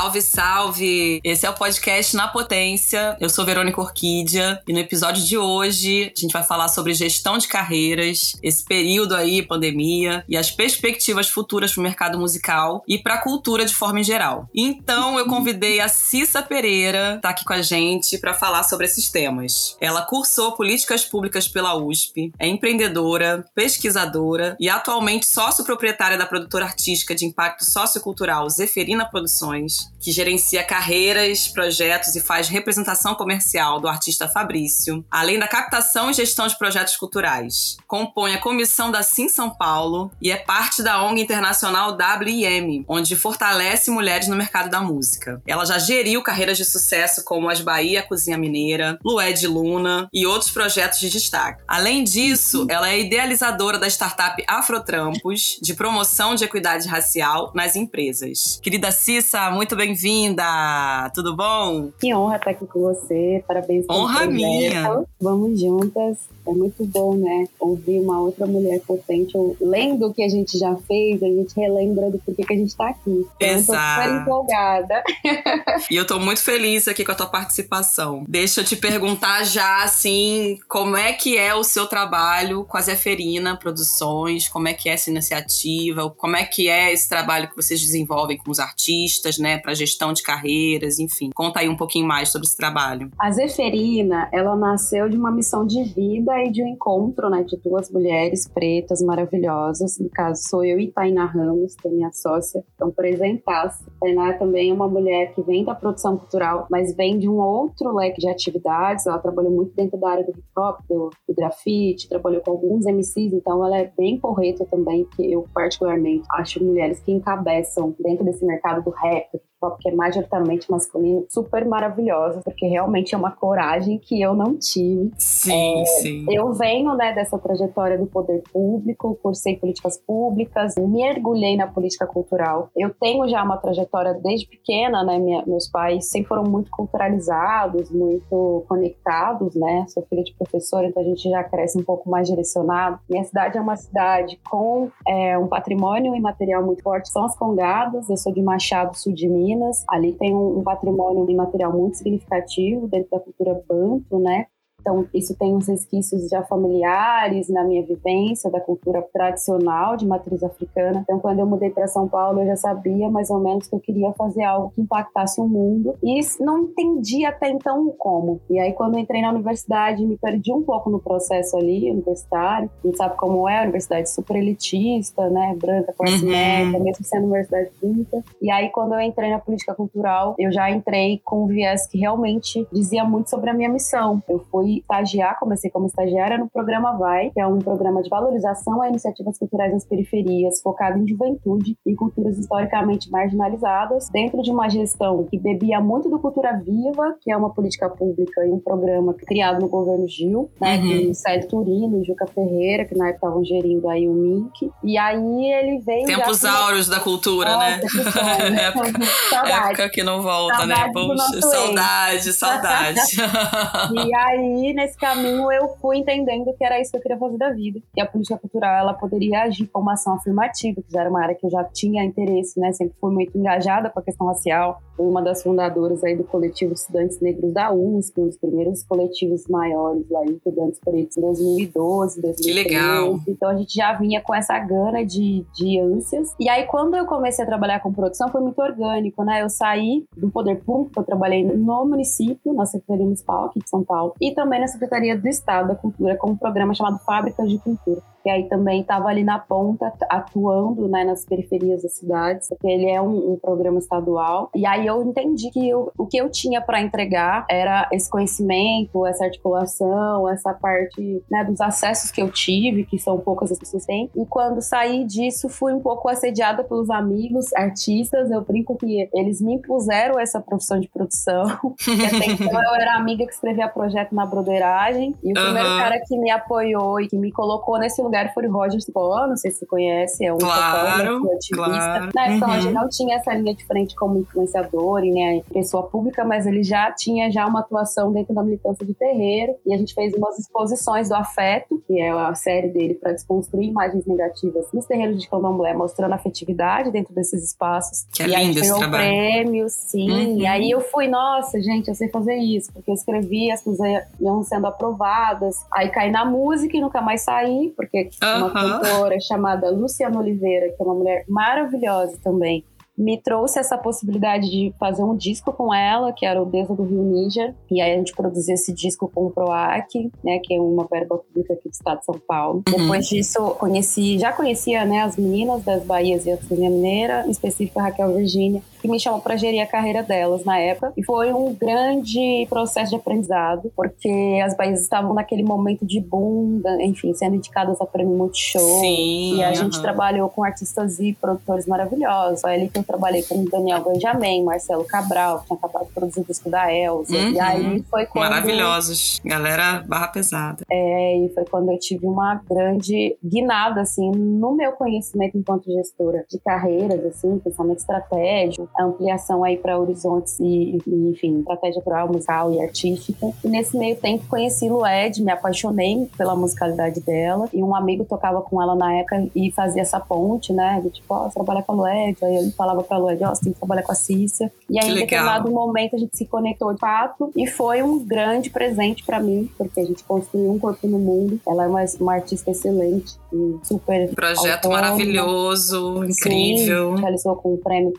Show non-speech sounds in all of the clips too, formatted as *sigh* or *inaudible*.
Salve, salve! Esse é o podcast Na Potência. Eu sou Verônica Orquídea e no episódio de hoje a gente vai falar sobre gestão de carreiras, esse período aí, pandemia, e as perspectivas futuras para o mercado musical e para a cultura de forma em geral. Então eu convidei a Cissa Pereira, tá aqui com a gente para falar sobre esses temas. Ela cursou políticas públicas pela USP, é empreendedora, pesquisadora e atualmente sócio proprietária da produtora artística de impacto sociocultural Zeferina Produções que gerencia carreiras, projetos e faz representação comercial do artista Fabrício, além da captação e gestão de projetos culturais. Compõe a comissão da Sim São Paulo e é parte da ONG internacional WIM, onde fortalece mulheres no mercado da música. Ela já geriu carreiras de sucesso como As Bahia Cozinha Mineira, Lué de Luna e outros projetos de destaque. Além disso, ela é idealizadora da startup Afrotrampos, de promoção de equidade racial nas empresas. Querida Cissa, muito muito bem-vinda! Tudo bom? Que honra estar aqui com você. Parabéns pelo Honra projeto. minha! Vamos juntas. É muito bom, né? Ouvir uma outra mulher potente. Lendo o que a gente já fez, a gente relembra do porquê que a gente tá aqui. Então, Exato. Eu tô super empolgada. *laughs* e eu tô muito feliz aqui com a tua participação. Deixa eu te perguntar já, assim, como é que é o seu trabalho com a Zeferina Produções? Como é que é essa iniciativa? Como é que é esse trabalho que vocês desenvolvem com os artistas, né? Para gestão de carreiras, enfim. Conta aí um pouquinho mais sobre esse trabalho. A Zeferina, ela nasceu de uma missão de vida e de um encontro, né, de duas mulheres pretas maravilhosas. No caso, sou eu e Tainá Ramos, que é minha sócia. Então, presentasse. Tainá também é uma mulher que vem da produção cultural, mas vem de um outro leque de atividades. Ela trabalhou muito dentro da área do hip hop, do, do grafite, trabalhou com alguns MCs, então ela é bem correta também, que eu particularmente acho mulheres que encabeçam dentro desse mercado do rap, pop que é majoritariamente masculino, super maravilhosa, porque realmente é uma coragem que eu não tive. Sim, é, sim. Eu venho, né, dessa trajetória do poder público, cursei políticas públicas, mergulhei na política cultural. Eu tenho já uma trajetória desde pequena, né, minha, meus pais sempre foram muito culturalizados, muito conectados, né, sou filha de professora, então a gente já cresce um pouco mais direcionado. Minha cidade é uma cidade com é, um patrimônio imaterial muito forte, são as Congadas, eu sou de Machado, sul de Minas, Minas. Ali tem um, um patrimônio imaterial muito significativo dentro da cultura banto, né? Então, isso tem uns resquícios já familiares na minha vivência da cultura tradicional de matriz africana. Então, quando eu mudei para São Paulo, eu já sabia mais ou menos que eu queria fazer algo que impactasse o mundo e não entendia até então como. E aí, quando eu entrei na universidade, me perdi um pouco no processo ali universitário. A gente sabe como é a universidade super elitista, né? Branca, classe uhum. média, mesmo sendo universidade pública. E aí, quando eu entrei na política cultural, eu já entrei com um viés que realmente dizia muito sobre a minha missão. Eu fui estagiar, comecei como estagiária no programa Vai, que é um programa de valorização a iniciativas culturais nas periferias, focado em juventude e culturas historicamente marginalizadas, dentro de uma gestão que bebia muito do Cultura Viva, que é uma política pública e um programa criado no governo Gil, né, uhum. de Célio Turino e Juca Ferreira, que na época estavam gerindo aí o MINC. E aí ele veio. Tempos já... áureos da cultura, né? Nossa, *laughs* né? época, época que não volta, né? saudade né? Poxa, saudade, saudade. *laughs* e aí aí, nesse caminho, eu fui entendendo que era isso que eu queria fazer da vida. E a política cultural, ela poderia agir como uma ação afirmativa, que já era uma área que eu já tinha interesse, né? Sempre fui muito engajada com a questão racial. Fui uma das fundadoras aí do coletivo Estudantes Negros da USP, um dos primeiros coletivos maiores lá, estudantes pretos, em 2012, 2013. Que legal! Então a gente já vinha com essa gana de, de ânsias. E aí, quando eu comecei a trabalhar com produção, foi muito orgânico, né? Eu saí do poder público, eu trabalhei no município, na Secretaria Municipal aqui de São Paulo, e também na Secretaria do Estado da Cultura com um programa chamado Fábricas de Cultura que aí também estava ali na ponta, atuando né, nas periferias das cidades, porque ele é um, um programa estadual. E aí eu entendi que eu, o que eu tinha para entregar era esse conhecimento, essa articulação, essa parte né, dos acessos que eu tive, que são poucas as pessoas têm. E quando saí disso, fui um pouco assediada pelos amigos artistas. Eu brinco que eles me impuseram essa profissão de produção. *laughs* até então eu era amiga que escrevia projeto na broderagem. E o uhum. primeiro cara que me apoiou e que me colocou nesse lugar foi o Roger Spó, não sei se você conhece, é um claro, ativista. Claro. Na época, uhum. Roger não tinha essa linha de frente como influenciador e né, pessoa pública, mas ele já tinha já uma atuação dentro da militância de terreiro. E a gente fez umas exposições do Afeto, que é a série dele para desconstruir imagens negativas nos terreiros de candomblé, mostrando afetividade dentro desses espaços. Que é e lindo aí esse trabalho. prêmios, sim. Uhum. E aí eu fui, nossa, gente, eu sei fazer isso, porque eu escrevi, as coisas iam sendo aprovadas. Aí caí na música e nunca mais saí, porque uma Uhum. cantora chamada Luciana Oliveira, que é uma mulher maravilhosa também, me trouxe essa possibilidade de fazer um disco com ela, que era o Deus do Rio Níger. E aí a gente produziu esse disco com o PROAC, né, que é uma verba pública aqui do estado de São Paulo. Uhum. Depois disso, conheci, já conhecia, né, as meninas das Bahias e a Cozinha Mineira, em específico a Raquel Virgínia, que me chamou para gerir a carreira delas na época. E foi um grande processo de aprendizado, porque as Bahias estavam naquele momento de boom, da- enfim, sendo indicadas a prêmio Multishow. Sim. E a gente trabalhou com artistas e produtores maravilhosos. Foi ali que eu trabalhei com o Daniel Benjamin, Marcelo Cabral, que tinha acabado de produzir o disco da Elza. Uhum. E aí foi quando. Maravilhosos. Galera, barra pesada. É, e foi quando eu tive uma grande guinada, assim, no meu conhecimento enquanto gestora de carreiras, assim, pensamento estratégico, ampliação aí para horizontes e, e, enfim, estratégia cultural, musical e artística. E nesse meio tempo conheci Lued, me apaixonei pela musicalidade dela, e um amigo tocava com ela na época e fazia essa ponte, né, do tipo, ó, você trabalha com a Lued, aí eu falava pra Lued, ó, você tem que trabalhar com a Cícia. E aí, em determinado momento, a gente se conectou de fato, e foi um grande presente pra mim, porque a gente construiu um corpo no mundo. Ela é uma, uma artista excelente e super Projeto maravilhoso, incrível. Sim, realizou com o Prêmio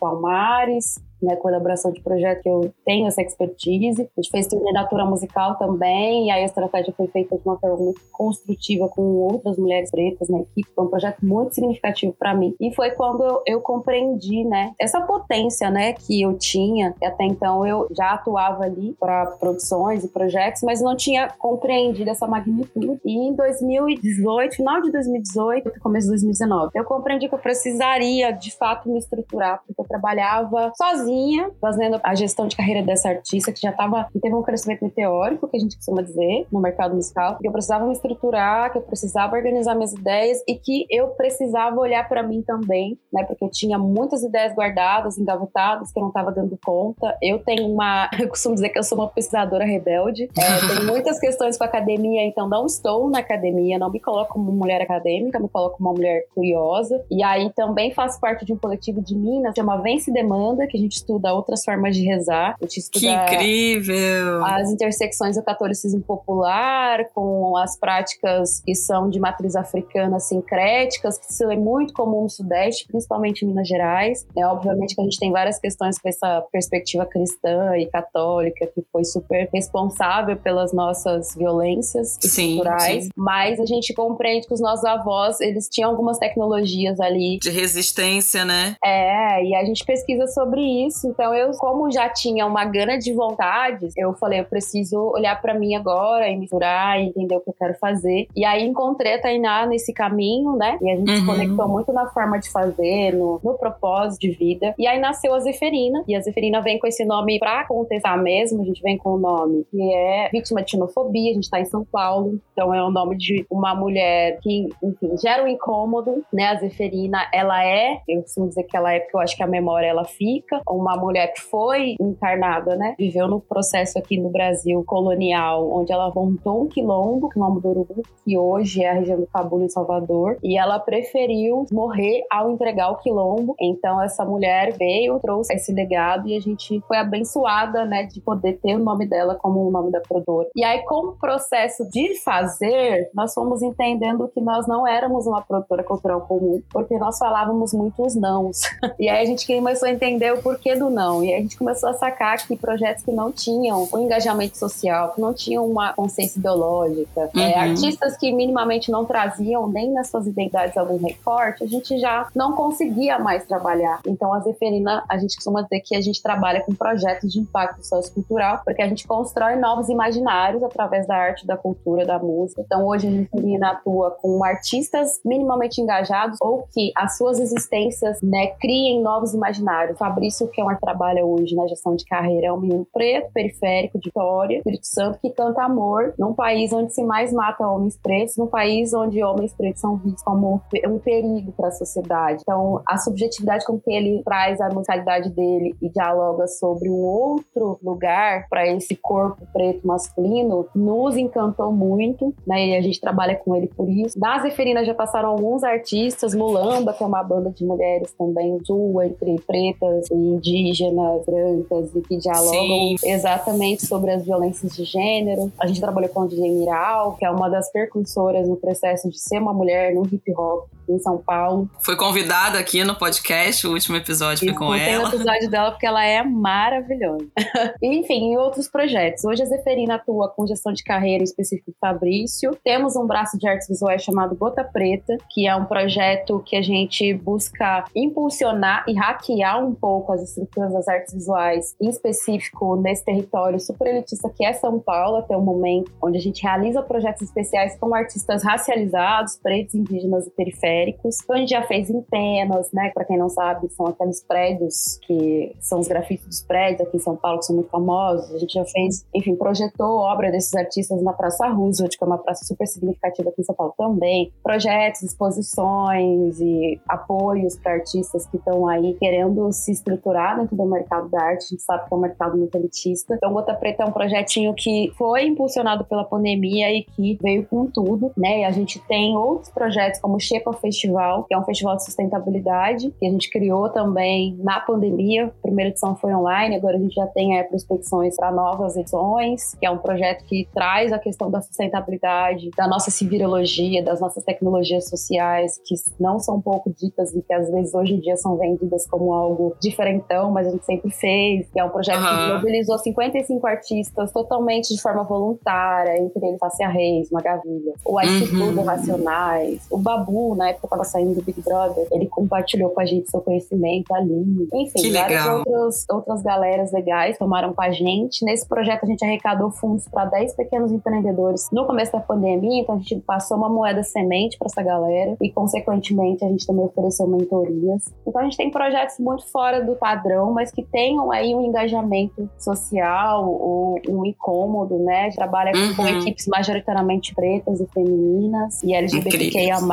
Palmares, né, colaboração de projeto que eu tenho essa expertise. A gente fez turnê da Tura musical também, e aí a estratégia foi feita de uma forma muito construtiva com outras mulheres pretas na equipe. Foi um projeto muito significativo para mim. E foi quando eu, eu compreendi, né, essa potência, né, que eu tinha. Até então eu já atuava ali para produções e projetos, mas não tinha compreendido essa magnitude. E em 2018, final de 2018, começo de 2019, eu compreendi que eu precisaria de fato me estruturar, porque eu trabalhava sozinha, fazendo a gestão de carreira dessa artista, que já estava, que teve um crescimento meteórico, que a gente costuma dizer, no mercado musical, que eu precisava me estruturar, que eu precisava organizar minhas ideias e que eu precisava olhar para mim também, né, porque eu tinha muitas ideias guardadas, engavetadas, que eu não estava dando conta. Eu tenho uma, *laughs* eu costumo dizer que eu sou uma pesquisadora rebelde, é, tenho muitas questões com a academia, então não estou na academia, não me coloco como mulher acadêmica, me coloco como uma mulher curiosa. E aí também faço parte de um coletivo de Minas, chama Vence Demanda, que a gente estuda outras formas de rezar. A gente estuda Que incrível! as intersecções do catolicismo popular com as práticas que são de matriz africana sincréticas, que isso é muito comum no Sudeste, principalmente em Minas Gerais. É, obviamente que a gente tem várias questões com essa perspectiva cristã e católica, que foi super responsável pelas nossas violências Sim, culturais, sim. mas a gente compreende que os nossos avós, eles tinham algumas tecnologias ali De resistência, né? é, e a gente pesquisa sobre isso. Então, eu, como já tinha uma gana de vontades, eu falei, eu preciso olhar pra mim agora e misturar e entender o que eu quero fazer. E aí encontrei a Tainá nesse caminho, né? E a gente se Uhum. conectou muito na forma de fazer, no, no propósito de vida. E aí nasceu a Zeferina. E a Zeferina vem com esse nome pra contestar mesmo. A gente vem com o nome que é vítima de xenofobia. A gente tá em São Paulo. Então é o nome de uma mulher que, enfim, gera um incômodo, né? A Zeferina, ela é, eu costumo dizer que ela é porque eu acho que a memória ela fica, uma mulher que foi encarnada, né? Viveu no processo aqui no Brasil colonial, onde ela montou um quilombo, quilombo do Urubu, que hoje é a região do Cabul em Salvador, e ela preferiu morrer ao entregar o quilombo. Então essa mulher veio, trouxe esse legado e a gente foi abençoada, né, de poder ter o nome dela como o nome da produtora. E aí com o processo de fazer, nós fomos entendendo que nós não éramos uma produtora cultural comum, porque nós falávamos muito os nãos. *laughs* E aí a gente começou a entender o porquê do não. E a gente começou a sacar que projetos que não tinham um engajamento social, que não tinham uma consciência ideológica, é, Uhum. artistas que minimamente não traziam nem nas suas identidades algum recorte, a gente já não conseguia mais trabalhar. Então a Zeferina, a gente costuma dizer que a gente trabalha com projetos de impacto sociocultural, porque a gente constrói novos imaginários através da arte, da cultura, da música. Então hoje a Zeferina atua com artistas minimamente engajados ou que as suas existências né, criem novos imaginários. Fabrício que é uma trabalha hoje na gestão de carreira, é um menino preto, periférico, de Vitória, Espírito Santo, que canta amor num país onde se mais mata homens pretos, num país onde homens pretos são vistos como um perigo para a sociedade. Então, a subjetividade com que ele traz a musicalidade dele e dialoga sobre um outro lugar para esse corpo preto masculino nos encantou muito, né? E a gente trabalha com ele por isso. Da Zeferina já passaram alguns artistas, Mulamba, que é uma banda de mulheres também, duas entre pretas e indígenas, brancas, e que dialogam Sim. exatamente sobre as violências de gênero. A gente trabalhou com a DJ Miral, que é uma das percursoras no processo de ser uma mulher no hip hop em São Paulo. Foi convidada aqui no podcast, o último episódio foi com ela. o episódio dela porque ela é maravilhosa. *laughs* Enfim, em outros projetos. Hoje a Zeferina atua com gestão de carreira, em específico Fabrício. Temos um braço de artes visuais chamado Gota Preta, que é um projeto que a gente busca impulsionar e hackear um pouco as estruturas das artes visuais, em específico nesse território super elitista que é São Paulo até o momento, onde a gente realiza projetos especiais com artistas racializados, pretos, indígenas e periféricos Então a gente já fez em Penas, né? Para quem não sabe, são aqueles prédios que são os grafites dos prédios aqui em São Paulo que são muito famosos. A gente já fez, enfim, projetou obra desses artistas na Praça Roosevelt, que é uma praça super significativa aqui em São Paulo também. Projetos, exposições e apoios para artistas que estão aí querendo se estruturar dentro do mercado da arte. A gente sabe que é um mercado muito elitista. Então, Gota Preta é um projetinho que foi impulsionado pela pandemia e que veio com tudo, né? E a gente tem outros projetos como Shepa Festival, que é um festival de sustentabilidade, que a gente criou também na pandemia. A primeira edição foi online, agora a gente já tem é, prospecções para novas edições, que é um projeto que traz a questão da sustentabilidade, da nossa civirologia, das nossas tecnologias sociais, que não são pouco ditas e que às vezes hoje em dia são vendidas como algo diferentão, mas a gente sempre fez. Que é um projeto uhum. que mobilizou 55 artistas totalmente de forma voluntária, entre eles Fácia Reis, Magavilha, o Ice uhum. Racionais, o Babu, né? Época tava saindo do Big Brother, ele compartilhou com a gente seu conhecimento ali. Enfim, várias outras, outras galeras legais tomaram com a gente. Nesse projeto a gente arrecadou fundos para 10 pequenos empreendedores no começo da pandemia, então a gente passou uma moeda semente para essa galera e, consequentemente, a gente também ofereceu mentorias. Então a gente tem projetos muito fora do padrão, mas que tenham aí um engajamento social ou um incômodo, né? Trabalha uhum. com equipes majoritariamente pretas e femininas e LGBTQIA+. Né?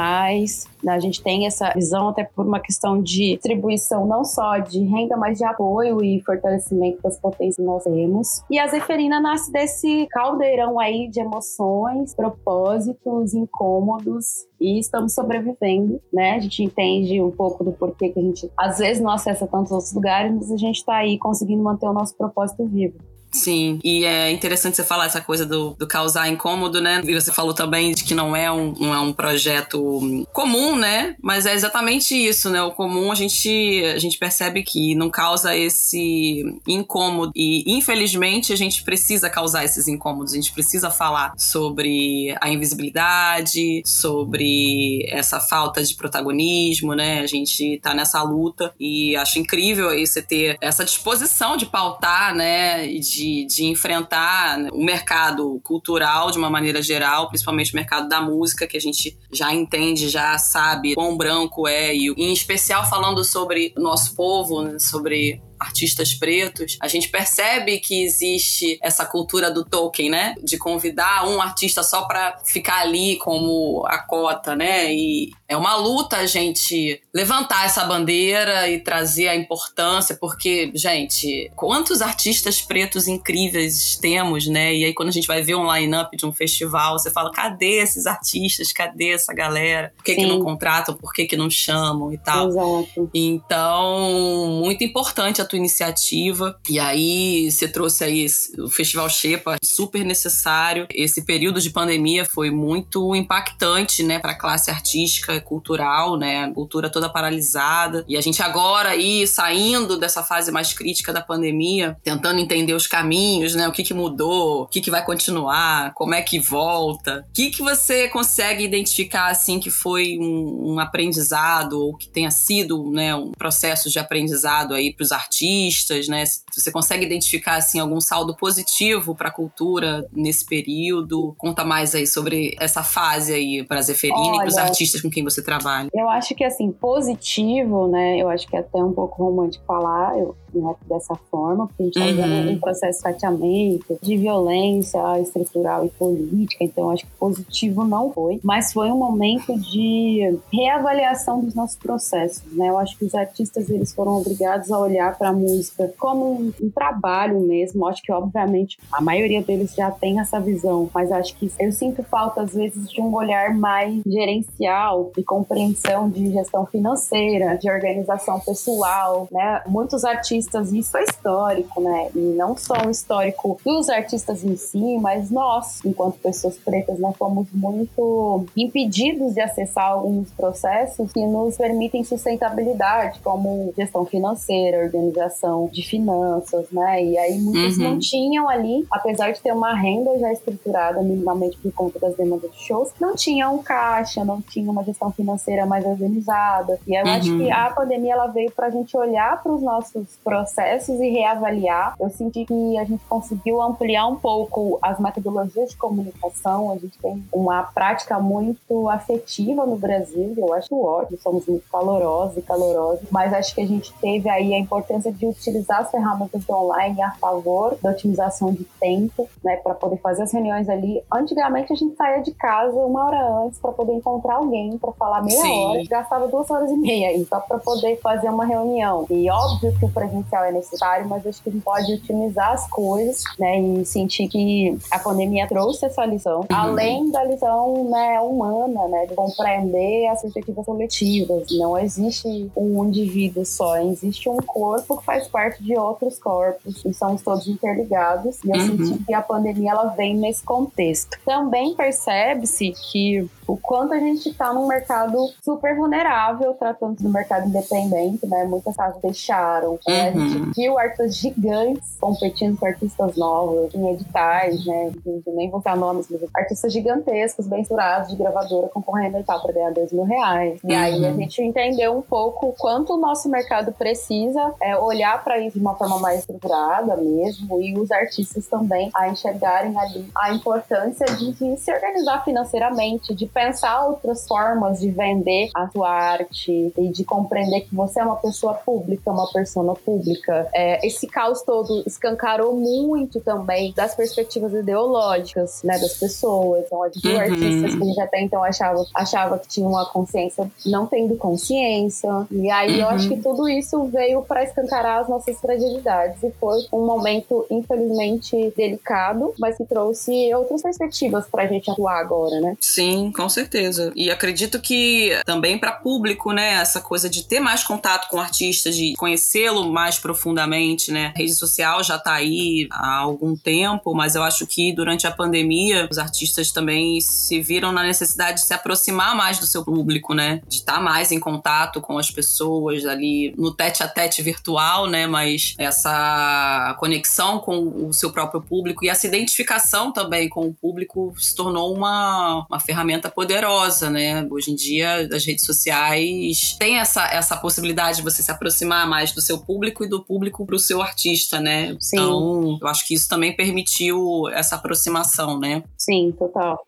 A gente tem essa visão até por uma questão de distribuição não só de renda, mas de apoio e fortalecimento das potências que nós temos. E a Zeferina nasce desse caldeirão aí de emoções, propósitos, incômodos e estamos sobrevivendo, né? A gente entende um pouco do porquê que a gente às vezes não acessa tantos outros lugares, mas a gente está aí conseguindo manter o nosso propósito vivo. Sim, e é interessante você falar essa coisa do, do causar incômodo, né? E você falou também de que não é, um, não é um projeto comum, né? Mas é exatamente isso, né? O comum a gente, a gente percebe que não causa esse incômodo. E infelizmente a gente precisa causar esses incômodos. A gente precisa falar sobre a invisibilidade, sobre essa falta de protagonismo, né? A gente tá nessa luta e acho incrível aí você ter essa disposição de pautar, né? De de, de enfrentar o mercado cultural de uma maneira geral, principalmente o mercado da música, que a gente já entende, já sabe quão branco é, e em especial falando sobre o nosso povo, né, sobre artistas pretos, a gente percebe que existe essa cultura do token, né? De convidar um artista só para ficar ali como a cota, né? E é uma luta a gente levantar essa bandeira e trazer a importância, porque, gente, quantos artistas pretos incríveis temos, né? E aí quando a gente vai ver um line-up de um festival, você fala, cadê esses artistas? Cadê essa galera? Por que, que não contratam? Por que, que não chamam e tal? Exato. Então, muito importante a tua iniciativa. E aí você trouxe aí o Festival Xepa, super necessário. Esse período de pandemia foi muito impactante, né, para a classe artística, cultural, né, a cultura toda paralisada. E a gente agora aí saindo dessa fase mais crítica da pandemia, tentando entender os caminhos, né, o que que mudou, o que que vai continuar, como é que volta. O que que você consegue identificar assim que foi um, um aprendizado ou que tenha sido, né, um processo de aprendizado aí para os artistas artistas, né? Você consegue identificar assim algum saldo positivo para a cultura nesse período? Conta mais aí sobre essa fase aí para Zeferina e para os artistas com quem você trabalha. Eu acho que assim positivo, né? Eu acho que é até um pouco romântico falar. Eu né, dessa forma, porque a gente está uhum. um processo de fatiamento, de violência estrutural e política, então acho que positivo não foi, mas foi um momento de reavaliação dos nossos processos, né? Eu acho que os artistas eles foram obrigados a olhar para a música como um, um, trabalho mesmo. Acho que obviamente a maioria deles já tem essa visão, mas acho que eu sinto falta às vezes de um olhar mais gerencial, de compreensão de gestão financeira, de organização pessoal, né? Muitos artistas, isso é histórico, né? E não só um histórico dos artistas em si, mas nós, enquanto pessoas pretas, né, fomos muito impedidos de acessar alguns processos que nos permitem sustentabilidade, como gestão financeira, organização de finanças, né? E aí muitos uhum. não tinham ali, apesar de ter uma renda já estruturada minimamente por conta das demandas de shows, não tinham um caixa, não tinha uma gestão financeira mais organizada. E eu uhum. acho que uhum. a pandemia ela veio para a gente olhar para os nossos processos e reavaliar. Eu senti que a gente conseguiu ampliar um pouco as metodologias de comunicação. A gente tem uma prática muito afetiva no Brasil. Eu acho ótimo, somos muito calorosos e calorosos, mas acho que a gente teve aí a importância de utilizar as ferramentas online a favor da otimização de tempo, né, para poder fazer as reuniões ali. Antigamente a gente saía de casa uma hora antes para poder encontrar alguém para falar meia Sim. hora, gastava duas horas e meia aí só para poder fazer uma reunião. E óbvio que o presencial é necessário, mas acho que a gente pode otimizar as coisas, né, e sentir que a pandemia trouxe essa lição, uhum. além da lição, né, humana, né, de compreender as perspectivas coletivas. Não existe um indivíduo só, existe um corpo que faz parte de outros corpos e somos todos interligados. E eu uhum. senti que a pandemia ela vem nesse contexto. Também percebe-se que o quanto a gente está num mercado super vulnerável, tratando do mercado independente, né? Muitas casas deixaram. Uhum. Né? A gente uhum. viu artistas gigantes competindo com artistas novos, em editais, né? Nem vou dar nomes, mas artistas gigantescos, bem de gravadora, concorrendo a edital para ganhar dois mil reais. E aí a uhum. gente entendeu um pouco o quanto o nosso mercado precisa é, olhar para isso de uma forma mais estruturada mesmo, e os artistas também a enxergarem ali a importância de, de se organizar financeiramente, de pensar outras formas de vender a sua arte e de compreender que você é uma pessoa pública, uma persona pública. É, esse caos todo escancarou muito também das perspectivas ideológicas, né, das pessoas. Então, gente uhum. artistas que a gente até então achava, achava que tinha uma consciência não tendo consciência. E aí uhum. eu acho que uhum. tudo isso veio para escancarar as nossas fragilidades e foi um momento infelizmente delicado, mas que trouxe outras perspectivas para a gente atuar agora, né? Sim, com certeza. E acredito que também para público, né, essa coisa de ter mais contato com o artista, de conhecê-lo mais profundamente, né? Rede social já tá aí há algum tempo, mas eu acho que durante a pandemia os artistas também se viram na necessidade de se aproximar mais do seu público, né? De estar tá mais em contato com as pessoas ali no tete a tete virtual, né? Mas essa conexão com o seu próprio público e essa identificação também com o público se tornou uma, uma ferramenta poderosa, né? Hoje em dia, as redes sociais têm essa, essa possibilidade de você se aproximar mais do seu público e do público para o seu artista, né? Sim. Então, eu acho que isso também permitiu essa aproximação, né? Sim, total.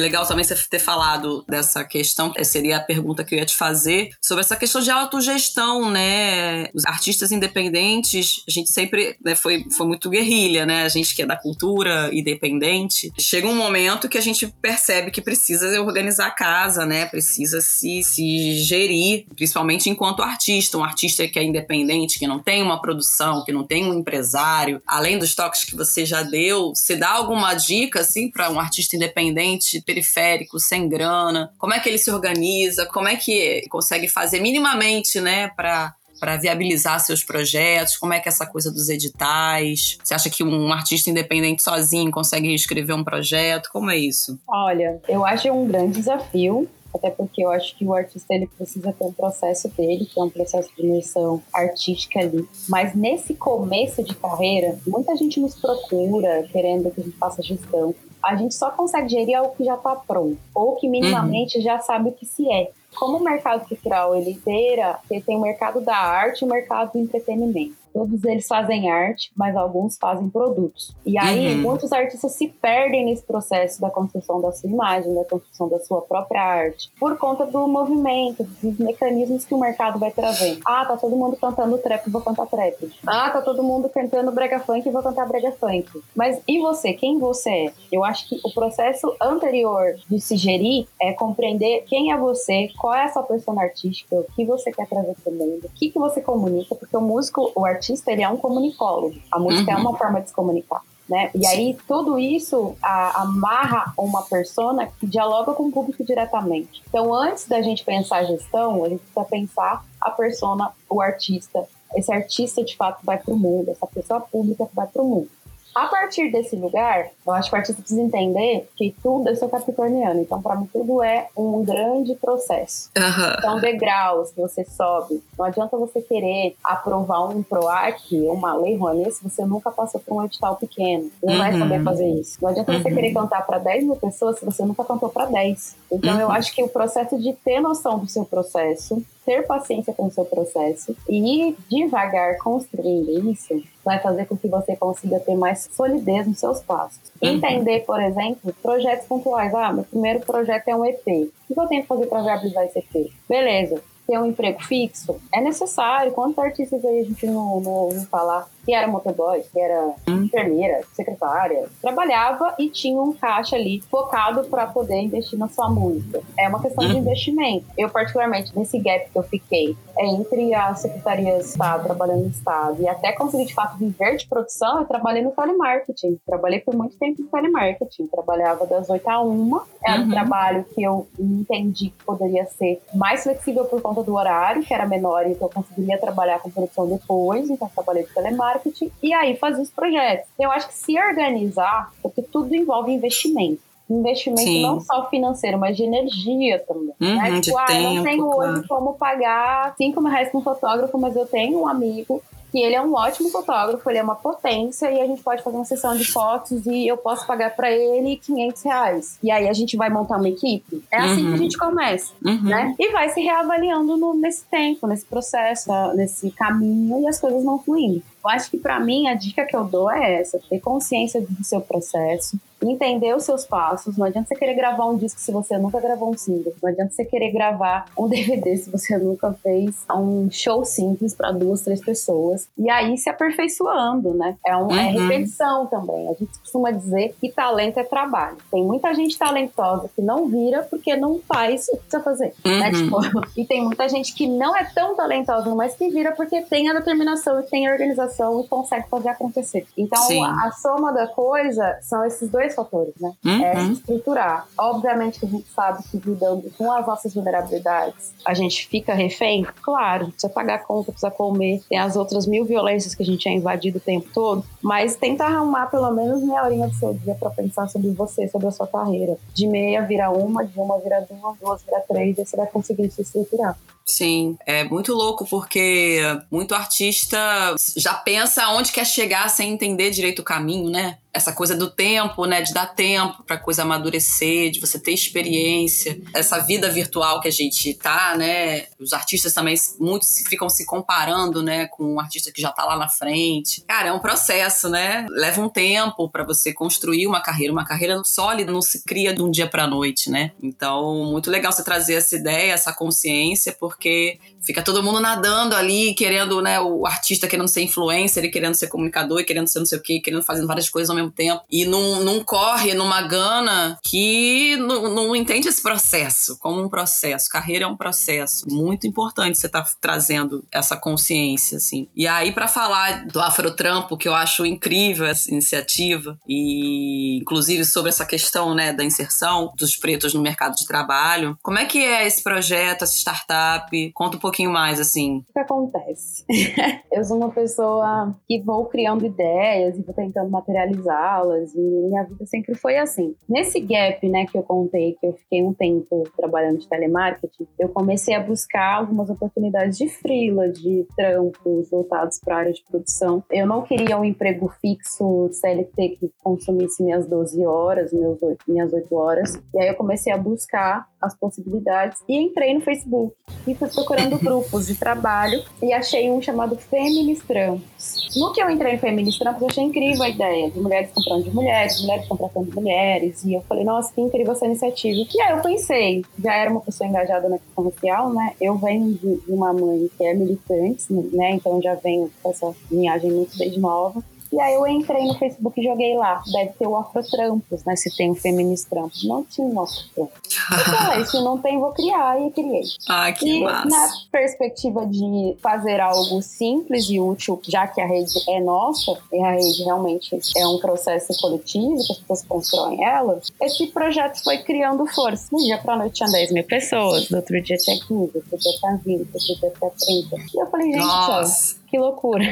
Legal também você ter falado dessa questão, seria a pergunta que eu ia te fazer, sobre essa questão de autogestão, né? Os artistas independentes, a gente sempre né, foi, foi muito guerrilha, né? A gente que é da cultura independente. Chega um momento que a gente percebe que precisa organizar a casa, né? Precisa se, se gerir, principalmente enquanto artista. Um artista que é independente, que não tem uma produção, que não tem um empresário. Além dos toques que você já deu, você dá alguma dica, assim, para um artista independente periférico, sem grana? Como é que ele se organiza? Como é que consegue fazer minimamente, né, para para viabilizar seus projetos? Como é que é essa coisa dos editais? Você acha que um artista independente sozinho consegue escrever um projeto? Como é isso? Olha, eu acho um grande desafio até porque eu acho que o artista ele precisa ter um processo dele, que é um processo de imersão artística ali. Mas nesse começo de carreira, muita gente nos procura querendo que a gente faça gestão a gente só consegue gerir algo que já está pronto, ou que minimamente uhum. já sabe o que se é. Como o mercado cultural ele inteira, ele tem o mercado da arte e o mercado do entretenimento. Todos eles fazem arte, mas alguns fazem produtos. E aí, uhum. muitos artistas se perdem nesse processo da construção da sua imagem, da construção da sua própria arte, por conta do movimento, dos mecanismos que o mercado vai trazendo. Ah, tá todo mundo cantando trap, vou cantar trap. Ah, tá todo mundo cantando brega funk, vou cantar brega funk. Mas e você? Quem você é? Eu acho que o processo anterior de se gerir é compreender quem é você, qual é a sua persona artística, o que você quer trazer para o mundo, o que, que você comunica, porque o músico, o artista, ele é um comunicólogo. A música é uhum. é uma forma de se comunicar. Né? E aí tudo isso a, amarra uma persona que dialoga com o público diretamente. Então, antes da gente pensar a gestão, a gente precisa pensar a persona, o artista. Esse artista de fato vai para o mundo, essa pessoa pública vai para o mundo. A partir desse lugar, eu acho que o artista precisa entender que tudo, eu sou capricorniano, então para mim tudo é um grande processo. Uhum. São degraus que você sobe. Não adianta você querer aprovar um PROAC, uma lei Rouanet, se você nunca passou por um edital pequeno. Não uhum. vai saber fazer isso. Não adianta uhum. você querer cantar para 10 mil pessoas se você nunca cantou para 10. Então eu uhum. acho que o processo de ter noção do seu processo, ter paciência com o seu processo e devagar construindo isso vai fazer com que você consiga ter mais solidez nos seus passos. Uhum. Entender, por exemplo, projetos pontuais. Ah, meu primeiro projeto é um EP. O que eu tenho que fazer para viabilizar esse EP? Beleza. Ter um emprego fixo é necessário. Quantos artistas aí a gente não, não ouve falar? Que era motoboy, que era hum. enfermeira, secretária, trabalhava e tinha um caixa ali focado para poder investir na sua música. É uma questão de hum. investimento. Eu, particularmente, nesse gap que eu fiquei é entre as secretarias Estado, trabalhando no Estado, e até conseguir de fato viver de produção, eu trabalhei no telemarketing. Trabalhei por muito tempo no telemarketing. Trabalhava das 8 a 1. Era uhum. um trabalho que eu entendi que poderia ser mais flexível por conta do horário, que era menor, e que eu conseguiria trabalhar com produção depois. Então, trabalhei no telemarketing marketing e aí fazer os projetos. Eu acho que se organizar, porque tudo envolve investimento. Investimento Sim. não só financeiro, mas de energia também. Uhum, né? Tipo, ah, tempo, não tenho claro. hoje como pagar 5 mil reais com um fotógrafo, mas eu tenho um amigo que ele é um ótimo fotógrafo, ele é uma potência e a gente pode fazer uma sessão de fotos e eu posso pagar para ele 500 reais. E aí a gente vai montar uma equipe. É assim uhum. que a uhum. gente começa, uhum. né? E vai se reavaliando no, nesse tempo, nesse processo, nesse caminho e as coisas vão fluindo. Eu acho que para mim a dica que eu dou é essa: ter consciência do seu processo, entender os seus passos. Não adianta você querer gravar um disco se você nunca gravou um single. Não adianta você querer gravar um *laughs* DVD se você nunca fez um show simples para duas, três pessoas. E aí se aperfeiçoando, né? É, um, é uhum. é repetição também. A gente costuma dizer que talento é trabalho. Tem muita gente talentosa que não vira porque não faz o que precisa fazer. Né? Uhum. Né? Tipo, *laughs* e tem muita gente que não é tão talentosa, mas que vira porque tem a determinação e tem a organização e consegue fazer acontecer. Então, a, a, soma da coisa são esses dois fatores, né? Uhum. É estruturar. Obviamente que a gente sabe que lidando com as nossas vulnerabilidades, a gente fica refém. Claro, precisa pagar conta, precisa comer. Tem as outras mil violências que a gente é invadido o tempo todo. Mas tenta arrumar pelo menos meia horinha do seu dia para pensar sobre você, sobre a sua carreira. De meia vira uma, de uma vira duas, duas vira três, e você vai conseguir se estruturar. Sim, é muito louco porque muito artista já pensa onde quer chegar sem entender direito o caminho, né? essa coisa do tempo, né, de dar tempo para coisa amadurecer, de você ter experiência, essa vida virtual que a gente tá, né? Os artistas também muitos ficam se comparando, né, com um artista que já tá lá na frente. Cara, é um processo, né? Leva um tempo para você construir uma carreira, uma carreira sólida não se cria de um dia para noite, né? Então, muito legal você trazer essa ideia, essa consciência, porque porque fica todo mundo nadando ali, querendo, né, o artista querendo ser influencer, e querendo ser comunicador, e querendo ser não sei o quê, querendo fazer várias coisas ao mesmo tempo. E não, não corre numa gana que não, não entende esse processo como um processo. Carreira é um processo. Muito importante você estar tá trazendo essa consciência, assim. E aí, para falar do Afrotrampo, que eu acho incrível essa iniciativa, e inclusive sobre essa questão, né, da inserção dos pretos no mercado de trabalho, como é que é esse projeto, essa startup? Conta um pouquinho pouquinho mais, assim. O que acontece? *laughs* eu sou uma pessoa que vou criando ideias e vou tentando materializá-las, e minha vida sempre foi assim. Nesse gap, né, que eu contei, que eu fiquei um tempo trabalhando de telemarketing, eu comecei a buscar algumas oportunidades de freela, de trampos voltados para a área de produção. Eu não queria um emprego fixo, CLT, que consumisse minhas 12 horas, meus 8, minhas 8 horas. E aí eu comecei a buscar as possibilidades e entrei no Facebook e fui procurando *laughs* grupos de trabalho e achei um chamado Feministrampos. No que eu entrei no Feministrampos, eu achei incrível a ideia de mulheres comprando de mulheres, mulheres contratando mulheres, e eu falei, nossa, que incrível essa iniciativa. E aí eu pensei, já era uma pessoa engajada na questão racial, né? Eu venho de, de uma mãe que é militante, né? Então já venho com essa linhagem muito desde nova. E aí eu entrei no Facebook e joguei lá. Deve ter o Afrotrampos, né? Se tem o Feministrampos. Não tinha o Afrotrampos. Eu falei, se não tem, vou criar. E criei. *laughs* Ah, que e massa. na perspectiva de fazer algo simples e útil, já que a rede é nossa, e a rede realmente é um processo coletivo, que as pessoas constroem ela, esse projeto foi criando força. Um dia pra noite tinha 10 mil pessoas, do outro dia tinha 15, do outro dia tinha 20, do outro dia tinha 30. E eu falei, gente, ó, Nossa. Que loucura.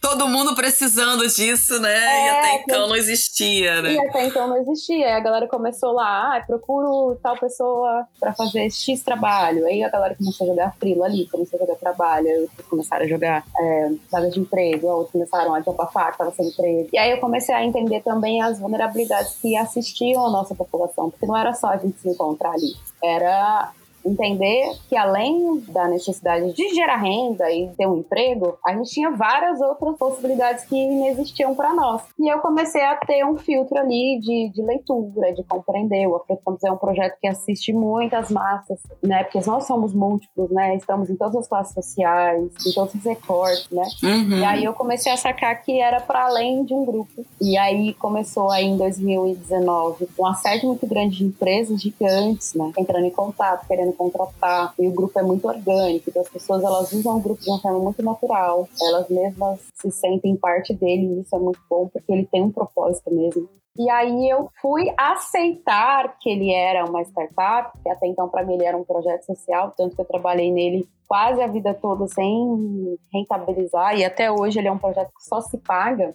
Todo mundo precisando disso, né? É, e até que- então não existia, né? E até então não existia. Aí a galera começou lá, ah, procuro tal pessoa pra fazer X trabalho. Aí a galera começou a jogar frilo ali, começou a jogar trabalho. Começaram a jogar é, vaga de emprego, outros começaram a desabafar que tava sem emprego. E aí eu comecei a entender também as vulnerabilidades que assistiam a nossa população, porque não era só a gente se encontrar ali. Era entender que além da necessidade de gerar renda e ter um emprego, a gente tinha várias outras possibilidades que inexistiam para nós. E eu comecei a ter um filtro ali de, de leitura, de compreender. O Afrocampus é um projeto que assiste muitas massas, né? Porque nós somos múltiplos, né? Estamos em todas as classes sociais, em todos os recortes, né? Uhum. E aí eu comecei a sacar que era para além de um grupo. E aí começou aí em 2019 um assédio muito grande de empresas gigantes, né? Entrando em contato, querendo contratar. E o grupo é muito orgânico, então as pessoas elas usam o grupo de uma forma muito natural. Elas mesmas se sentem parte dele e isso é muito bom porque ele tem um propósito mesmo. E aí eu fui aceitar que ele era uma startup, que até então para mim ele era um projeto social, tanto que eu trabalhei nele quase a vida toda sem rentabilizar e até hoje ele é um projeto que só se paga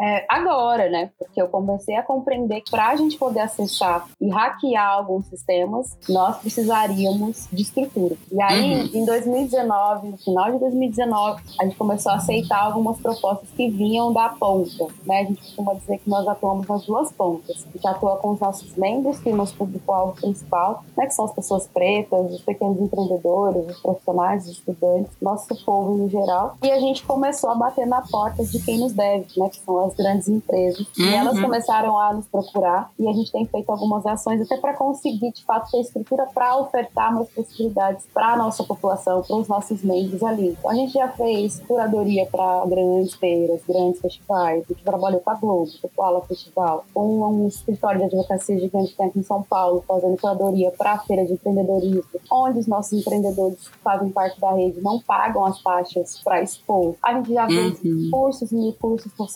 é, agora, né? Porque eu comecei a compreender que para a gente poder acessar e hackear alguns sistemas, nós precisaríamos de estrutura. E aí, em 2019, no final de 2019, a gente começou a aceitar algumas propostas que vinham da ponta, né? A gente costuma dizer que nós atuamos nas duas pontas. A gente atua com os nossos membros, que é o nosso público-alvo principal, né? Que são as pessoas pretas, os pequenos empreendedores, os profissionais, os estudantes, nosso povo em geral. E a gente começou a bater na porta de quem nos deve, né? Que são as grandes empresas. E Uhum. elas começaram a nos procurar e a gente tem feito algumas ações até para conseguir, de fato, ter estrutura para ofertar mais possibilidades para a nossa população, para os nossos membros ali. Então, a gente já fez curadoria para grandes feiras, grandes festivais. A gente trabalhou com a Globo, com o Koala Festival, com um escritório de advocacia gigante que tem aqui em São Paulo, fazendo curadoria para a feira de empreendedorismo, onde os nossos empreendedores que fazem parte da rede não pagam as taxas para expor. A gente já fez Uhum. cursos e cursos com o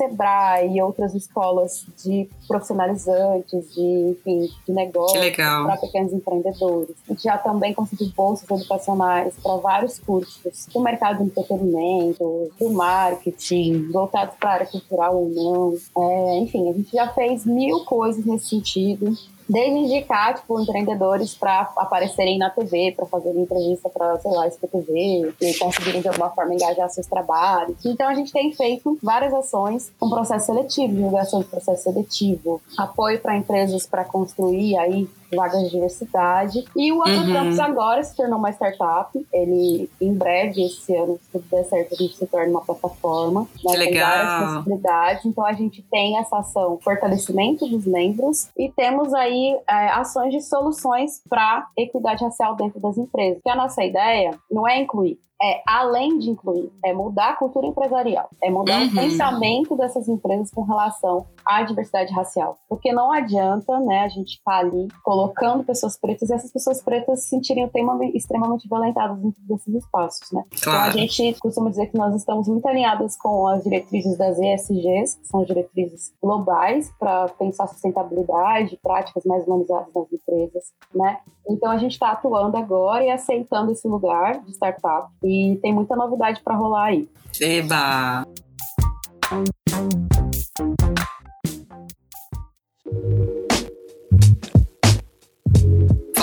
E outras escolas de profissionalizantes, de, enfim, de Que negócio legal. para pequenos empreendedores. A gente já também conseguiu bolsas educacionais para vários cursos do mercado do entretenimento, do marketing, voltados para a área cultural ou não. É, enfim, a gente já fez mil coisas nesse sentido. Desde indicar, tipo, empreendedores para aparecerem na TV, para fazerem entrevista para, sei lá, SPTV, e conseguirem de alguma forma engajar seus trabalhos. Então a gente tem feito várias ações com processo seletivo, divulgação de processo seletivo, apoio para empresas para construir aí vagas de diversidade. E o Afrocampus agora se tornou uma startup. Ele, em breve, esse ano, se tudo der certo, a gente se torna uma plataforma. né, Que legal. várias possibilidades. Então, a gente tem essa ação fortalecimento dos membros e temos aí é, ações de soluções para equidade racial dentro das empresas. Porque a nossa ideia não é incluir, é além de incluir, é mudar a cultura empresarial, é mudar Uhum. o pensamento dessas empresas com relação à diversidade racial. Porque não adianta, né, a gente estar ali colocando pessoas pretas e essas pessoas pretas se sentirem o tema extremamente violentadas dentro desses espaços, né? Então a Claro. gente costuma dizer que nós estamos muito alinhadas com as diretrizes das ESGs, que são diretrizes globais para pensar sustentabilidade, práticas mais humanizadas nas empresas, né? Então a gente está atuando agora e aceitando esse lugar de startup e tem muita novidade para rolar aí. Eba!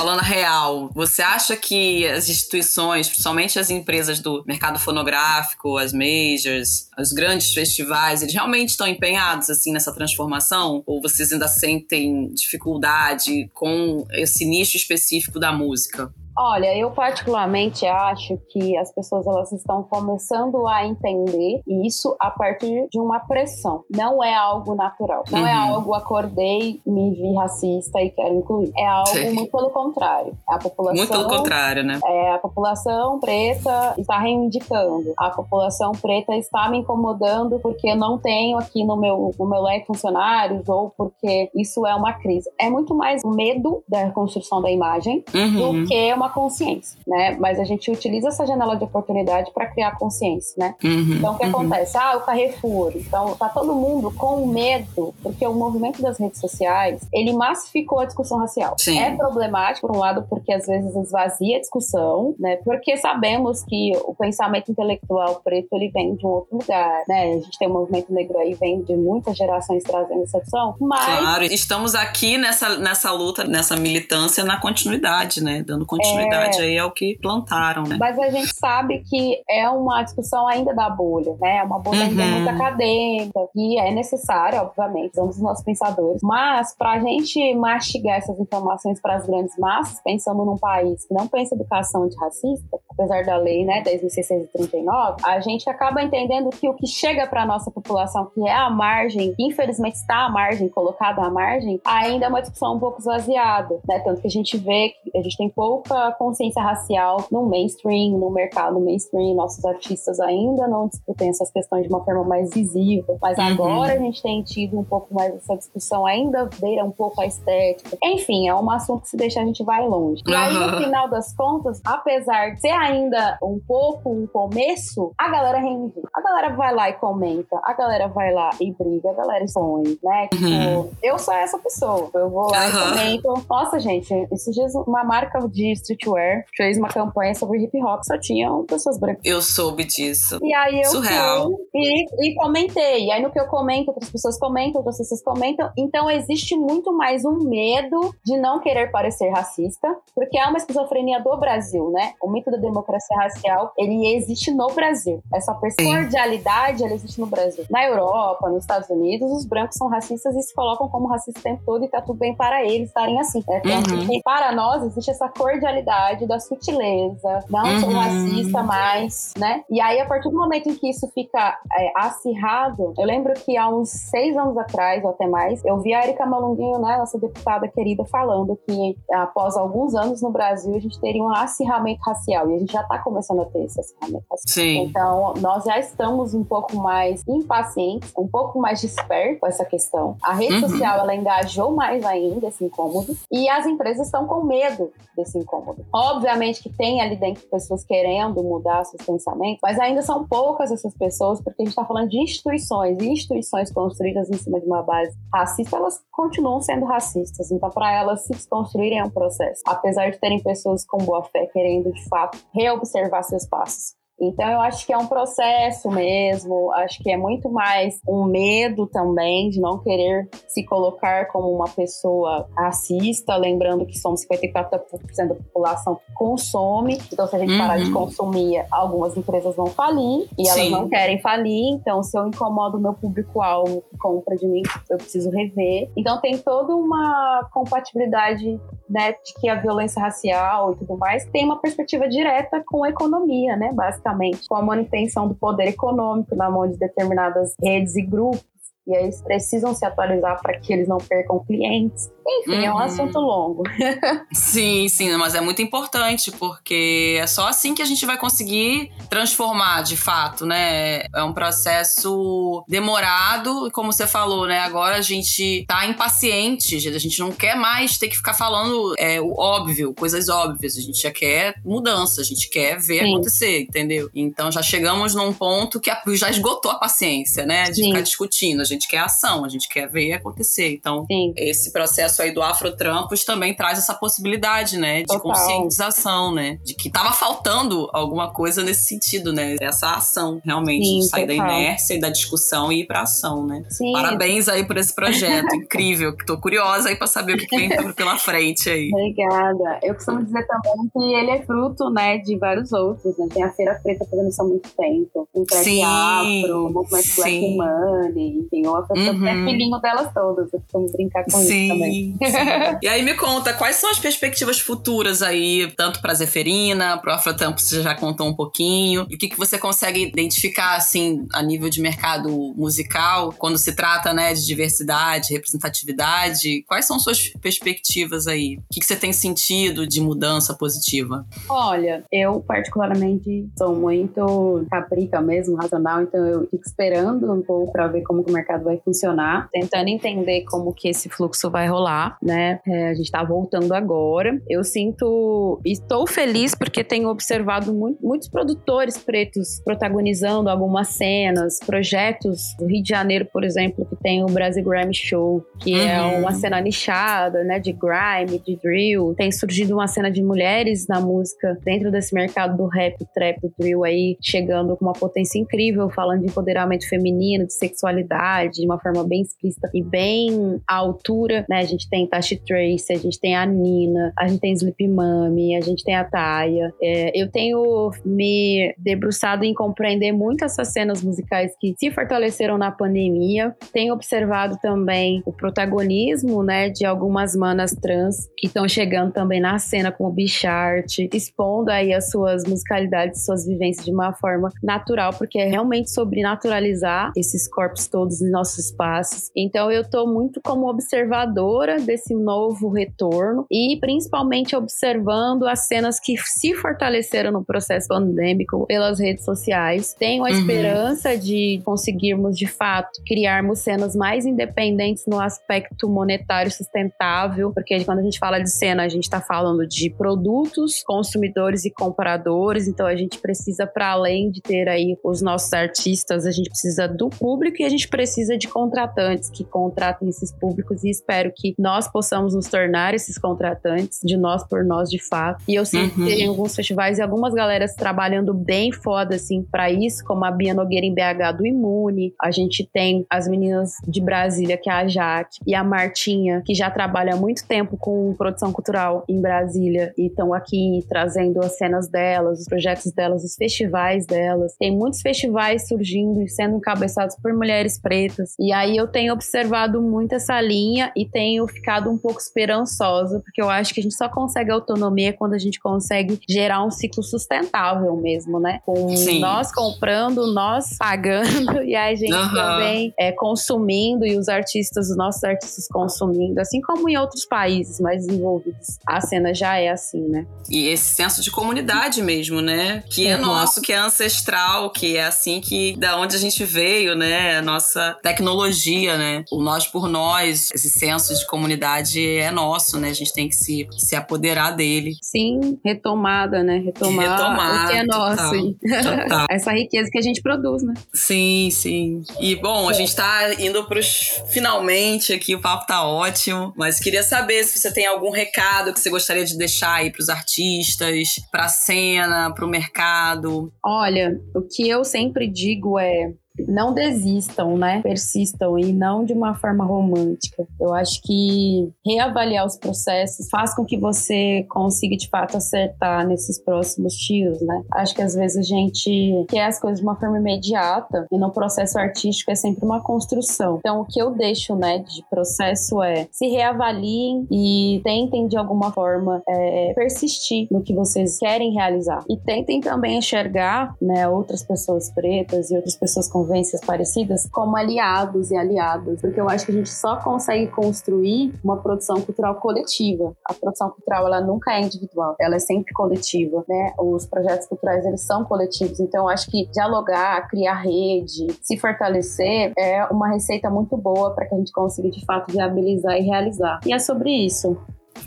falando real, você acha que as instituições, principalmente as empresas do mercado fonográfico, as majors, os grandes festivais, eles realmente estão empenhados assim nessa transformação? Ou vocês ainda sentem dificuldade com esse nicho específico da música? Olha, eu particularmente acho que as pessoas elas estão começando a entender isso a partir de uma pressão. Não é algo natural. Não é uhum. é algo acordei, me vi racista e quero incluir. É algo Sim. muito pelo contrário. A população Muito pelo contrário, né? É, a população preta está reivindicando. A população preta está me incomodando porque não tenho aqui no meu no meu leque funcionários ou porque isso é uma crise. É muito mais o medo da construção da imagem uhum. do que uma uma consciência, né? Mas a gente utiliza essa janela de oportunidade para criar consciência, né? Uhum, então, o que uhum. acontece? Ah, o Carrefour. Então, tá todo mundo com medo, porque o movimento das redes sociais, ele massificou a discussão racial. Sim. É problemático, por um lado, porque às vezes esvazia a discussão, né? Porque sabemos que o pensamento intelectual preto, ele vem de um outro lugar, né? A gente tem um movimento negro aí, vem de muitas gerações trazendo essa discussão, mas... Claro, estamos aqui nessa, nessa luta, nessa militância na continuidade, né? Dando continuidade continuidade é, aí é o que plantaram, né? Mas a gente sabe que é uma discussão ainda da bolha, né? É uma bolha uhum. ainda muito acadêmica e é necessária, obviamente, somos os nossos pensadores. Mas para a gente mastigar essas informações para as grandes massas, pensando num país que não pensa educação antirracista, apesar da lei, né, 10.639, a gente acaba entendendo que o que chega para nossa população, que é a margem, que infelizmente está à margem, colocada à margem, ainda é uma discussão um pouco esvaziada, né? Tanto que a gente vê que a gente tem pouca consciência racial no mainstream, no mercado mainstream. Nossos artistas ainda não discutem essas questões de uma forma mais visível, mas uhum. agora a gente tem tido um pouco mais essa discussão, ainda beira um pouco a estética. Enfim, é um assunto que se deixar a gente vai longe. E aí, no final das contas, apesar de ser ainda um pouco um começo, a galera reivindica. A galera vai lá e comenta, a galera vai lá e briga, a galera expõe, né? Tipo, uhum. eu sou essa pessoa. Eu vou lá uhum. e comento. Nossa, gente, esses dias uma marca de Streetwear fez uma campanha sobre hip hop, só tinham pessoas brancas. Eu soube disso. E aí eu Surreal. E, e comentei. E aí no que eu comento, outras pessoas comentam, outras pessoas comentam. Então existe muito mais um medo de não querer parecer racista, porque é uma esquizofrenia do Brasil, né? O mito da democracia racial, ele existe no Brasil. Essa cordialidade, ela existe no Brasil. Na Europa, nos Estados Unidos, os brancos são racistas e se colocam como racistas o tempo todo e tá tudo bem para eles estarem assim. É, uhum. Para nós, existe essa cordialidade cordialidade, da sutileza, não uhum. sou racista mais, né? E aí, a partir do momento em que isso fica é, acirrado, eu lembro que há uns seis anos atrás, ou até mais, eu vi a Erika Malunguinho, né, nossa deputada querida, falando que após alguns anos no Brasil, a gente teria um acirramento racial. E a gente já está começando a ter esse acirramento racial. Sim. Então, nós já estamos um pouco mais impacientes, um pouco mais despertos com essa questão. A rede uhum. social, ela engajou mais ainda esse incômodo. E as empresas estão com medo desse incômodo incômodo. Obviamente que tem ali dentro pessoas querendo mudar seus pensamentos, mas ainda são poucas essas pessoas, porque a gente está falando de instituições, e instituições construídas em cima de uma base racista, elas continuam sendo racistas. Então, para elas se desconstruírem é um processo. Apesar de terem pessoas com boa fé querendo, de fato, reobservar seus passos. Então eu acho que é um processo mesmo, acho que é muito mais um medo também de não querer se colocar como uma pessoa racista, lembrando que somos 54% da população que consome, então se a gente uhum. parar de uhum. consumir, algumas empresas vão falir e elas Sim. não querem falir, então se eu incomodo o meu público-alvo que compra de mim, eu preciso rever. Então tem toda uma compatibilidade né, de que a violência racial e tudo mais tem uma perspectiva direta com a economia, né, basicamente, com a manutenção do poder econômico na mão de determinadas redes e grupos e aí eles precisam se atualizar para que eles não percam clientes. Enfim, uhum. é um uhum. assunto longo. *laughs* sim, sim, mas é muito importante, porque é só assim que a gente vai conseguir transformar de fato, né? É um processo demorado, e como você falou, né? Agora a gente tá impaciente, a gente não quer mais ter que ficar falando é, o óbvio, coisas óbvias. A gente já quer mudança, a gente quer ver sim. acontecer, entendeu? Então já chegamos num ponto que já esgotou a paciência, né? De sim. ficar discutindo. A gente quer ação, a gente quer ver acontecer. Então, sim. esse processo processo aí do Afrotrampos também traz essa possibilidade, né? De Total. conscientização, né? De que tava faltando alguma coisa nesse sentido, né? Essa ação, realmente, Sim, de sair total. da inércia e da discussão e ir pra ação, né? Sim. Parabéns aí por esse projeto, *laughs* incrível. Tô curiosa aí pra saber o que vem pela frente aí. Obrigada. Eu costumo dizer também que ele é fruto, né, de vários outros, né? Tem a Feira Preta fazendo isso há muito tempo. Tem o Sim. Afro, o Movimento Black Money, enfim, o Afro uhum. é filhinho delas todas. Eu costumo brincar com Sim. isso também. *laughs* e aí me conta, quais são as perspectivas futuras aí, tanto pra Zeferina, pro Afrotampo, você já contou um pouquinho, e o que, que você consegue identificar, assim, a nível de mercado musical, quando se trata, né, de diversidade, representatividade, quais são suas perspectivas aí? O que, que você tem sentido de mudança positiva? Olha, eu particularmente sou muito caprica mesmo, racional, então eu fico esperando um pouco para ver como o mercado vai funcionar, tentando entender como que esse fluxo vai rolar, né? É, a gente tá voltando agora. Eu sinto, estou feliz porque tenho observado muito, muitos produtores pretos protagonizando algumas cenas, projetos do Rio de Janeiro, por exemplo, que tem o Brasil Grammy Show, que é uhum. é uma cena nichada, né, de grime, de drill. Tem surgido uma cena de mulheres na música dentro desse mercado do rap, trap, do drill aí, chegando com uma potência incrível, falando de empoderamento feminino, de sexualidade, de uma forma bem explícita e bem à altura, né? A gente tem Tashi Trace, a gente tem a Nina, a gente tem Sleep Mami, a gente tem a Taya. É, eu tenho me debruçado em compreender muito essas cenas musicais que se fortaleceram na pandemia. Tenho observado também o protagonismo, né, de algumas manas trans que estão chegando também na cena com o Bichart, expondo aí as suas musicalidades, suas vivências de uma forma natural, porque é realmente sobre naturalizar esses corpos todos em nossos espaços. Então eu tô muito como observadora desse novo retorno e principalmente observando as cenas que se fortaleceram no processo pandêmico pelas redes sociais. Tenho a uhum. esperança de conseguirmos de fato criarmos cenas mais independentes no aspecto monetário sustentável, porque quando a gente fala de cena, a gente está falando de produtos, consumidores e compradores, então a gente precisa para além de ter aí os nossos artistas, a gente precisa do público e a gente precisa de contratantes que contratem esses públicos e espero que nós possamos nos tornar esses contratantes de nós por nós de fato. E eu sei uhum. que tem alguns festivais e algumas galeras trabalhando bem foda assim para isso, como a Bia Nogueira em BH do Imune. A gente tem as meninas de Brasília, que é a Jaque, e a Martinha, que já trabalha há muito tempo com produção cultural em Brasília e estão aqui trazendo as cenas delas, os projetos delas, os festivais delas. Tem muitos festivais surgindo e sendo encabeçados por mulheres pretas. E aí eu tenho observado muito essa linha e tenho ficado um pouco esperançosa, porque eu acho que a gente só consegue autonomia quando a gente consegue gerar um ciclo sustentável mesmo, né? Com Sim. nós comprando, nós pagando *laughs* e a gente uhum. também é, consumindo e os artistas, os nossos artistas consumindo, assim como em outros países mais desenvolvidos. A cena já é assim, né? E esse senso de comunidade mesmo, né? Que é uhum. nosso, que é ancestral, que é assim que da onde a gente veio, né? A nossa tecnologia, né? O nós por nós, esse senso de comunidade é nosso, né? A gente tem que se, se apoderar dele. Sim, retomada, né? Retomar Retomar, o que é nosso. Total, total. *laughs* Essa riqueza que a gente produz, né? Sim, sim. E bom, a gente tá indo pros finalmente aqui, o papo tá ótimo, mas queria saber se você tem algum recado que você gostaria de deixar aí pros artistas, pra cena, pro mercado. Olha, o que eu sempre digo é não desistam, né? Persistam e não de uma forma romântica. Eu acho que reavaliar os processos faz com que você consiga de fato acertar nesses próximos tiros, né? Acho que às vezes a gente quer as coisas de uma forma imediata e no processo artístico é sempre uma construção. Então o que eu deixo, né, de processo é se reavaliem e tentem de alguma forma é, persistir no que vocês querem realizar e tentem também enxergar, né, outras pessoas pretas e outras pessoas com convivências parecidas como aliados e aliadas, porque eu acho que a gente só consegue construir uma produção cultural coletiva. A produção cultural ela nunca é individual, ela é sempre coletiva, né? Os projetos culturais eles são coletivos, então eu acho que dialogar, criar rede, se fortalecer é uma receita muito boa para que a gente consiga de fato viabilizar e realizar. E é sobre isso.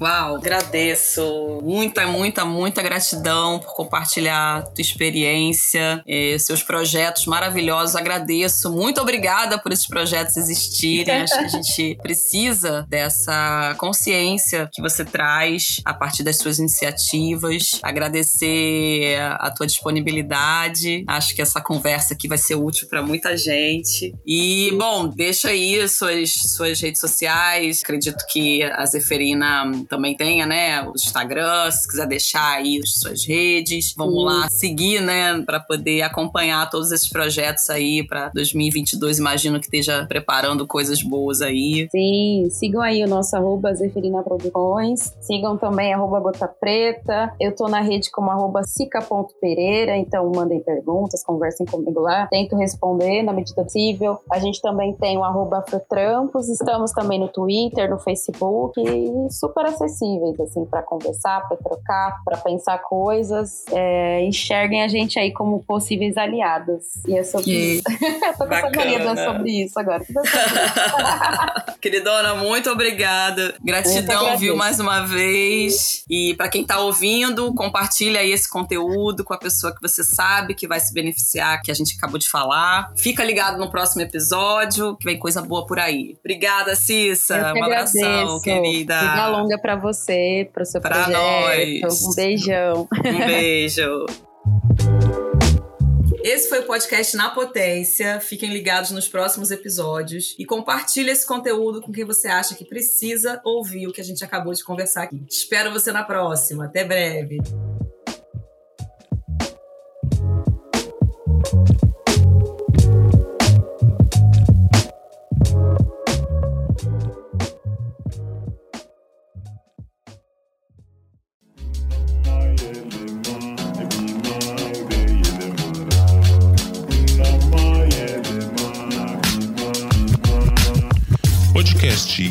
Uau, agradeço. Muita, muita, muita gratidão por compartilhar tua experiência, eh, seus projetos maravilhosos. Agradeço. Muito obrigada por esses projetos existirem. Acho que a gente *laughs* precisa dessa consciência que você traz a partir das suas iniciativas. Agradecer a tua disponibilidade. Acho que essa conversa aqui vai ser útil para muita gente. E, bom, deixa aí suas, suas redes sociais. Acredito que a Zeferina também tenha, né, o Instagram, se quiser deixar aí as suas redes. Vamos lá seguir, né, para poder acompanhar todos esses projetos aí para 2022. Imagino que esteja preparando coisas boas aí. Sim, sigam aí o nosso arroba Zeferina Produções. Sigam também arroba Gota Preta. Eu tô na rede como arroba sica.pereira, então mandem perguntas, conversem comigo lá. Tento responder na medida possível. A gente também tem o arroba Trampos. Estamos também no Twitter, no Facebook e super acessíveis, assim, para conversar, para trocar, para pensar coisas. É, enxerguem a gente aí como possíveis aliados. E é sobre que isso. Eu tô com sobre isso agora. *laughs* *laughs* Queridona, muito obrigada. Gratidão, viu, mais uma vez. E para quem tá ouvindo, compartilha aí esse conteúdo com a pessoa que você sabe que vai se beneficiar, que a gente acabou de falar. Fica ligado no próximo episódio, que vem coisa boa por aí. Obrigada, Cissa. Um abração, querida. Vida longa para você, para o seu pra projeto. Nós. Um beijão. Um beijo. *laughs* Esse foi o podcast Na Potência. Fiquem ligados nos próximos episódios e compartilhe esse conteúdo com quem você acha que precisa ouvir o que a gente acabou de conversar aqui. Espero você na próxima. Até breve.